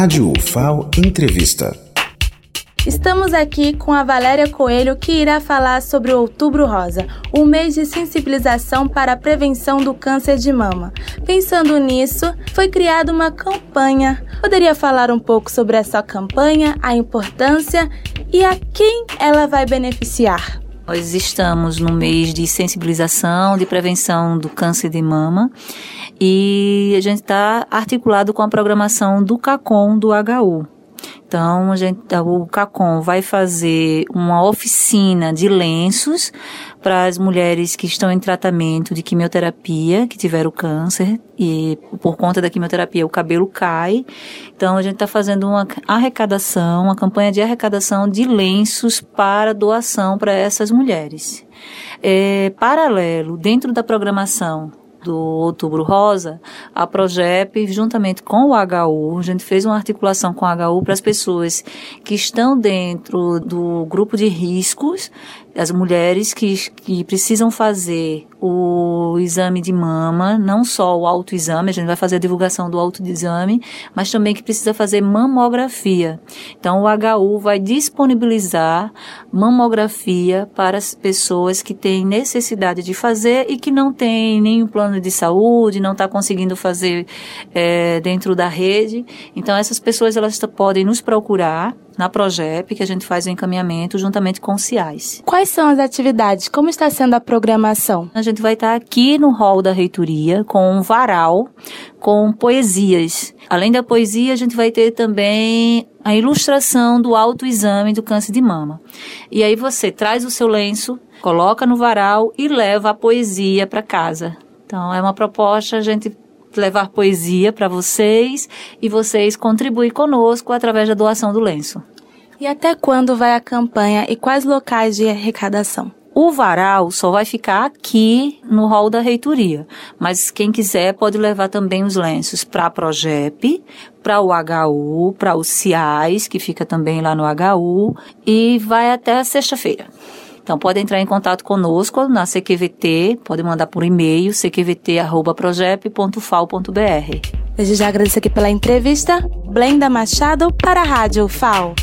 Rádio UFAO Entrevista. Estamos aqui com a Valéria Coelho, que irá falar sobre o Outubro Rosa, o mês de sensibilização para a prevenção do câncer de mama. Pensando nisso, foi criada uma campanha. Poderia falar um pouco sobre essa campanha, a importância e a quem ela vai beneficiar? Nós estamos no mês de sensibilização, de prevenção do câncer de mama e a gente está articulado com a programação do CACOM do HU. Então, a gente, o CACOM vai fazer uma oficina de lenços para as mulheres que estão em tratamento de quimioterapia, que tiveram câncer, e por conta da quimioterapia o cabelo cai. Então, a gente está fazendo uma arrecadação, uma campanha de arrecadação de lenços para doação para essas mulheres. É, paralelo, dentro da programação do Outubro Rosa, a Progep, juntamente com o HU, a gente fez uma articulação com o HU para as pessoas que estão dentro do grupo de riscos, as mulheres que, que precisam fazer o exame de mama, não só o autoexame, a gente vai fazer a divulgação do autoexame, mas também que precisa fazer mamografia. Então, o HU vai disponibilizar mamografia para as pessoas que têm necessidade de fazer e que não têm nenhum plano de saúde, não está conseguindo fazer é, dentro da rede. Então, essas pessoas elas podem nos procurar na Progep, que a gente faz o encaminhamento juntamente com o CIAS. Quais são as atividades? Como está sendo a programação? A gente vai estar aqui no hall da reitoria com um varal com poesias. Além da poesia, a gente vai ter também a ilustração do autoexame do câncer de mama. E aí você traz o seu lenço, coloca no varal e leva a poesia para casa. Então é uma proposta, a gente levar poesia para vocês e vocês contribuir conosco através da doação do lenço. E até quando vai a campanha e quais locais de arrecadação? O varal só vai ficar aqui no hall da reitoria, mas quem quiser pode levar também os lenços para a Progep, para o HU, para o CIAS, que fica também lá no HU, e vai até sexta-feira. Então pode entrar em contato conosco na CQVT, pode mandar por e-mail cqvt@progep.fal.br. Desde já agradeço aqui pela entrevista. Blenda Machado para a Rádio FAO.